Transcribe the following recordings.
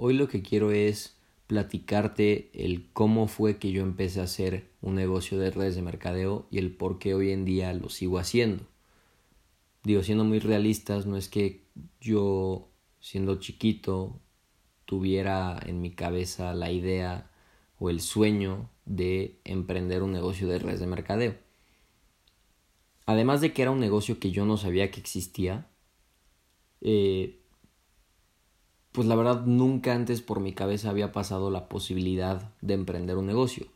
Hoy lo que quiero es platicarte el cómo fue que yo empecé a hacer un negocio de redes de mercadeo y el por qué hoy en día lo sigo haciendo. Digo, siendo muy realistas, no es que yo, siendo chiquito, tuviera en mi cabeza la idea o el sueño de emprender un negocio de redes de mercadeo. Además de que era un negocio que yo no sabía que existía, eh, pues la verdad nunca antes por mi cabeza había pasado la posibilidad de emprender un negocio.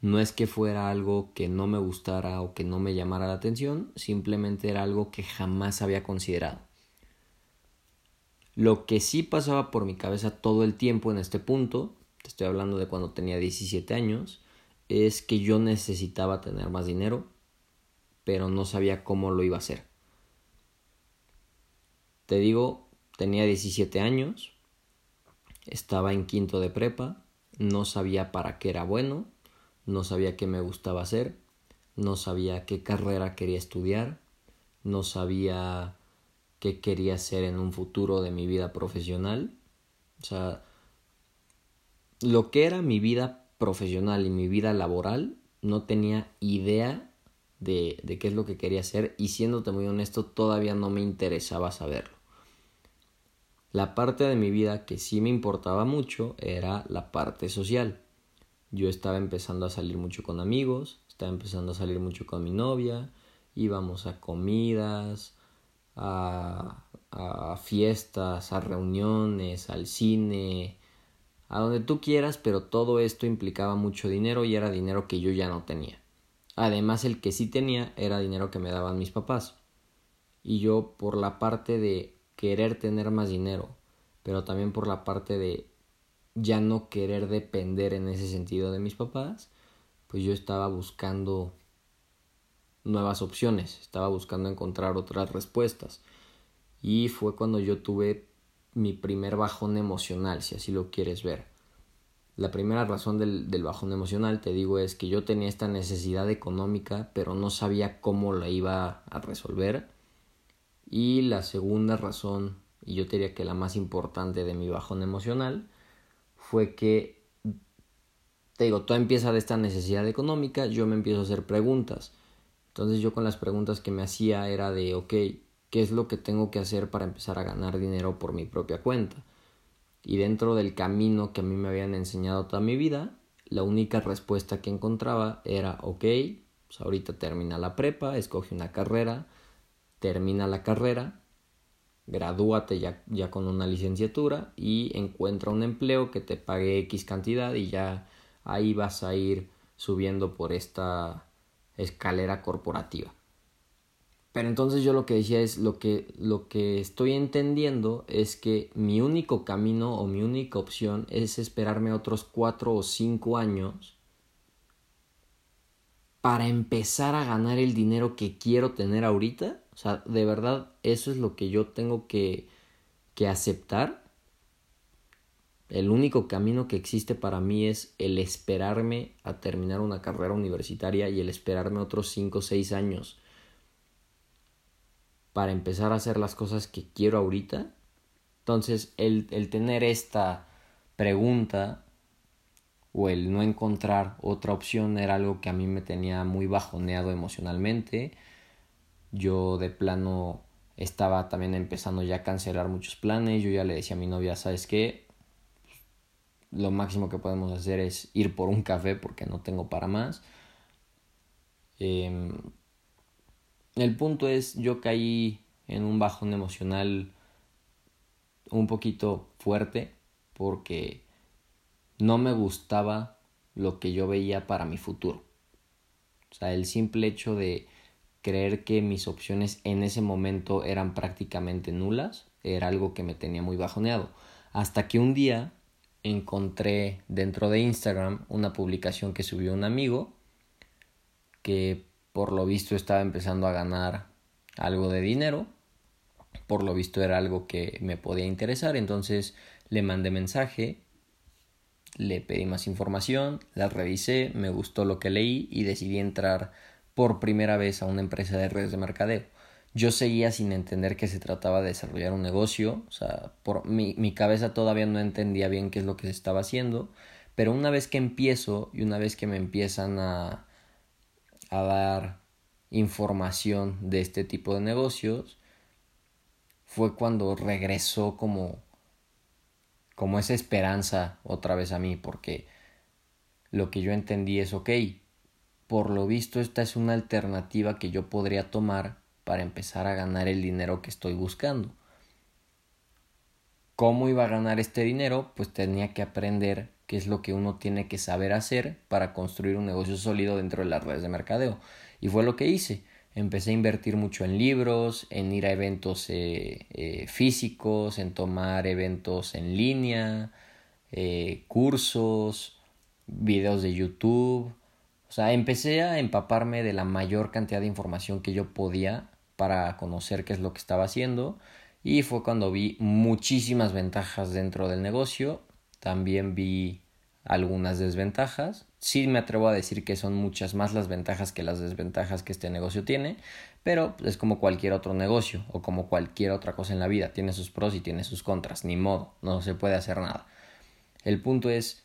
No es que fuera algo que no me gustara o que no me llamara la atención, simplemente era algo que jamás había considerado. Lo que sí pasaba por mi cabeza todo el tiempo en este punto, te estoy hablando de cuando tenía 17 años, es que yo necesitaba tener más dinero, pero no sabía cómo lo iba a hacer. Te digo, tenía 17 años, estaba en quinto de prepa, no sabía para qué era bueno, no sabía qué me gustaba hacer, no sabía qué carrera quería estudiar, no sabía qué quería hacer en un futuro de mi vida profesional. O sea, lo que era mi vida profesional y mi vida laboral, no tenía idea de, de qué es lo que quería hacer y siéndote muy honesto, todavía no me interesaba saberlo. La parte de mi vida que sí me importaba mucho era la parte social. Yo estaba empezando a salir mucho con amigos, estaba empezando a salir mucho con mi novia, íbamos a comidas, a, fiestas, a reuniones, al cine, a donde tú quieras, pero todo esto implicaba mucho dinero y era dinero que yo ya no tenía. Además, el que sí tenía era dinero que me daban mis papás. Y yo, por la parte de querer tener más dinero, pero también por la parte de ya no querer depender en ese sentido de mis papás, pues yo estaba buscando nuevas opciones, estaba buscando encontrar otras respuestas. Y fue cuando yo tuve mi primer bajón emocional, si así lo quieres ver. La primera razón del, del, bajón emocional, te digo, es que yo tenía esta necesidad económica, pero no sabía cómo la iba a resolver. Y la segunda razón, y yo diría que la más importante de mi bajón emocional, fue que, te digo, todo empieza de esta necesidad económica, yo me empiezo a hacer preguntas. Entonces yo con las preguntas que me hacía era de, ok, ¿qué es lo que tengo que hacer para empezar a ganar dinero por mi propia cuenta? Y dentro del camino que a mí me habían enseñado toda mi vida, la única respuesta que encontraba era, ok, pues ahorita termina la prepa, escoge una carrera, termina la carrera, gradúate ya, ya con una licenciatura y encuentra un empleo que te pague X cantidad y ya ahí vas a ir subiendo por esta escalera corporativa. Pero entonces yo lo que decía es lo que, lo que estoy entendiendo es que mi único camino o mi única opción es esperarme otros cuatro o cinco años para empezar a ganar el dinero que quiero tener ahorita o sea, de verdad, eso es lo que yo tengo que, que aceptar. El único camino que existe para mí es el esperarme a terminar una carrera universitaria y el esperarme otros 5 o 6 años para empezar a hacer las cosas que quiero ahorita. Entonces, el, el tener esta pregunta o el no encontrar otra opción era algo que a mí me tenía muy bajoneado emocionalmente yo de plano estaba también empezando ya a cancelar muchos planes. Yo ya le decía a mi novia, ¿sabes qué? Lo máximo que podemos hacer es ir por un café porque no tengo para más. Em, el punto es, yo caí en un bajón emocional un poquito fuerte porque no me gustaba lo que yo veía para mi futuro. O sea, el simple hecho de creer que mis opciones en ese momento eran prácticamente nulas, era algo que me tenía muy bajoneado. Hasta que un día encontré dentro de Instagram una publicación que subió un amigo que por lo visto estaba empezando a ganar algo de dinero, por lo visto era algo que me podía interesar, entonces le mandé mensaje, le pedí más información, la revisé, me gustó lo que leí y decidí entrar por primera vez a una empresa de redes de mercadeo. Yo seguía sin entender que se trataba de desarrollar un negocio, o sea, por mi, mi cabeza todavía no entendía bien qué es lo que se estaba haciendo, pero una vez que empiezo y una vez que me empiezan a, a dar información de este tipo de negocios, fue cuando regresó como como esa esperanza otra vez a mí, porque lo que yo entendí es, ok, por lo visto esta es una alternativa que yo podría tomar para empezar a ganar el dinero que estoy buscando. ¿Cómo iba a ganar este dinero? Pues tenía que aprender qué es lo que uno tiene que saber hacer para construir un negocio sólido dentro de las redes de mercadeo. Y fue lo que hice. Empecé a invertir mucho en libros, en ir a eventos eh, eh, físicos, en tomar eventos en línea, eh, cursos, videos de YouTube. Sea, empecé a empaparme de la mayor cantidad de información que yo podía para conocer qué es lo que estaba haciendo y fue cuando vi muchísimas ventajas dentro del negocio. También vi algunas desventajas. Sí me atrevo a decir que son muchas más las ventajas que las desventajas que este negocio tiene, pero es como cualquier otro negocio o como cualquier otra cosa en la vida. Tiene sus pros y tiene sus contras, ni modo, no se puede hacer nada. El punto es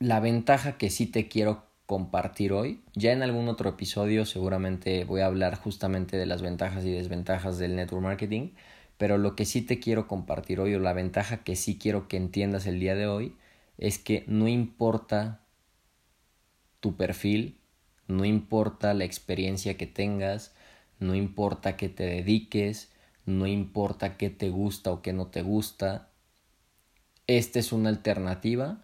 la ventaja que sí te quiero compartir hoy. Ya en algún otro episodio seguramente voy a hablar justamente de las ventajas y desventajas del network marketing, pero lo que sí te quiero compartir hoy o la ventaja que sí quiero que entiendas el día de hoy es que no importa tu perfil, no importa la experiencia que tengas, no importa que te dediques, no importa qué te gusta o qué no te gusta, esta es una alternativa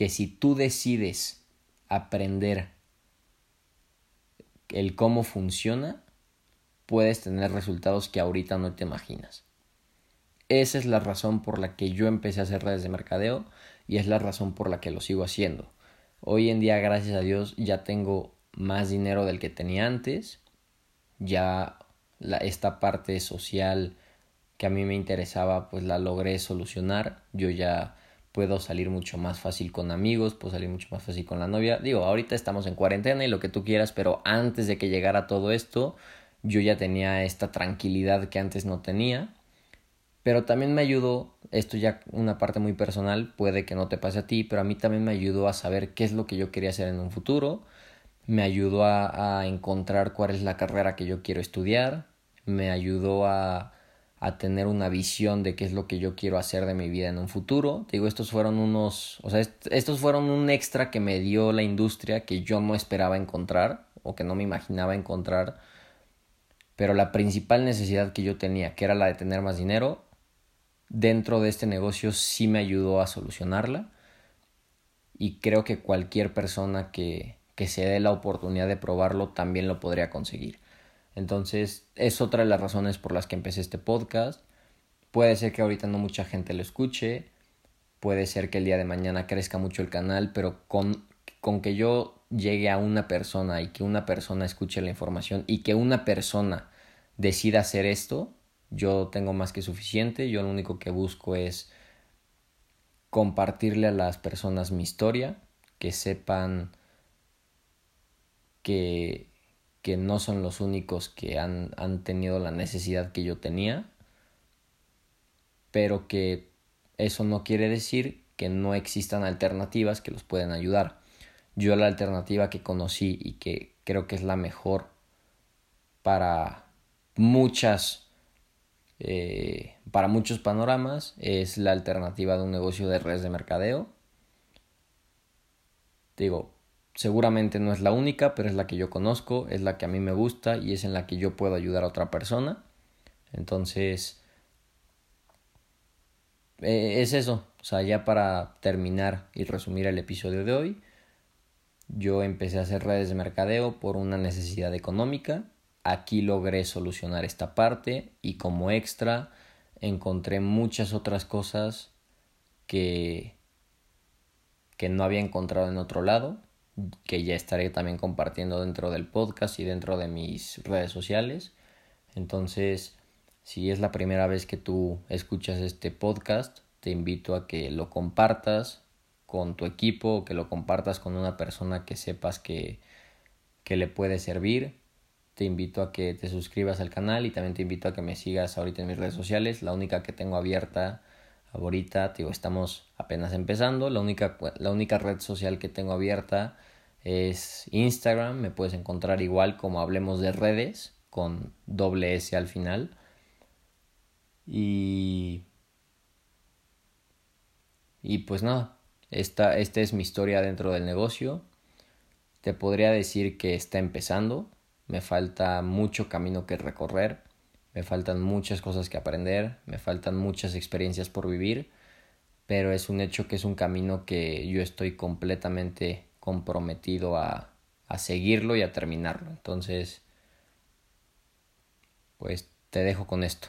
que si tú decides aprender el cómo funciona, puedes tener resultados que ahorita no te imaginas. Esa es la razón por la que yo empecé a hacer redes de mercadeo y es la razón por la que lo sigo haciendo. Hoy en día, gracias a Dios, ya tengo más dinero del que tenía antes. Ya esta parte social que a mí me interesaba, pues la logré solucionar. Yo ya puedo salir mucho más fácil con amigos, puedo salir mucho más fácil con la novia. Digo, ahorita estamos en cuarentena y lo que tú quieras, pero antes de que llegara todo esto, yo ya tenía esta tranquilidad que antes no tenía. Pero también me ayudó, esto ya una parte muy personal, puede que no te pase a ti, pero a mí también me ayudó a saber qué es lo que yo quería hacer en un futuro, me ayudó a, a encontrar cuál es la carrera que yo quiero estudiar, me ayudó a, a tener una visión de qué es lo que yo quiero hacer de mi vida en un futuro. Digo, estos fueron unos, o sea, estos fueron un extra que me dio la industria que yo no esperaba encontrar o que no me imaginaba encontrar. Pero la principal necesidad que yo tenía, que era la de tener más dinero, dentro de este negocio sí me ayudó a solucionarla. Y creo que cualquier persona que, que se dé la oportunidad de probarlo también lo podría conseguir. Entonces, es otra de las razones por las que empecé este podcast. Puede ser que ahorita no mucha gente lo escuche, puede ser que el día de mañana crezca mucho el canal, pero con, con que yo llegue a una persona y que una persona escuche la información y que una persona decida hacer esto, yo tengo más que suficiente. Yo lo único que busco es compartirle a las personas mi historia, que sepan que que no son los únicos que han, han tenido la necesidad que yo tenía, pero que eso no quiere decir que no existan alternativas que los pueden ayudar. Yo la alternativa que conocí y que creo que es la mejor para muchas eh, para muchos panoramas es la alternativa de un negocio de redes de mercadeo. Digo, Seguramente no es la única, pero es la que yo conozco, es la que a mí me gusta y es en la que yo puedo ayudar a otra persona. Entonces, eh, es eso. O sea, ya para terminar y resumir el episodio de hoy, yo empecé a hacer redes de mercadeo por una necesidad económica. Aquí logré solucionar esta parte y como extra encontré muchas otras cosas que, que no había encontrado en otro lado que ya estaré también compartiendo dentro del podcast y dentro de mis redes sociales. Entonces, si es la primera vez que tú escuchas este podcast, te invito a que lo compartas con tu equipo, que lo compartas con una persona que sepas que, que le puede servir. te invito a que te suscribas al canal y también te invito a que me sigas ahorita en mis redes sociales. La única que tengo abierta ahorita, digo, estamos apenas empezando. La única, la única red social que tengo abierta es Instagram. Me puedes encontrar igual como hablemos de redes con doble S al final. Y... Y pues nada, esta, esta es mi historia dentro del negocio. Te podría decir que está empezando, me falta mucho camino que recorrer, me faltan muchas cosas que aprender, me faltan muchas experiencias por vivir, pero es un hecho que es un camino que yo estoy completamente comprometido a, a seguirlo y a terminarlo. Entonces, pues te dejo con esto.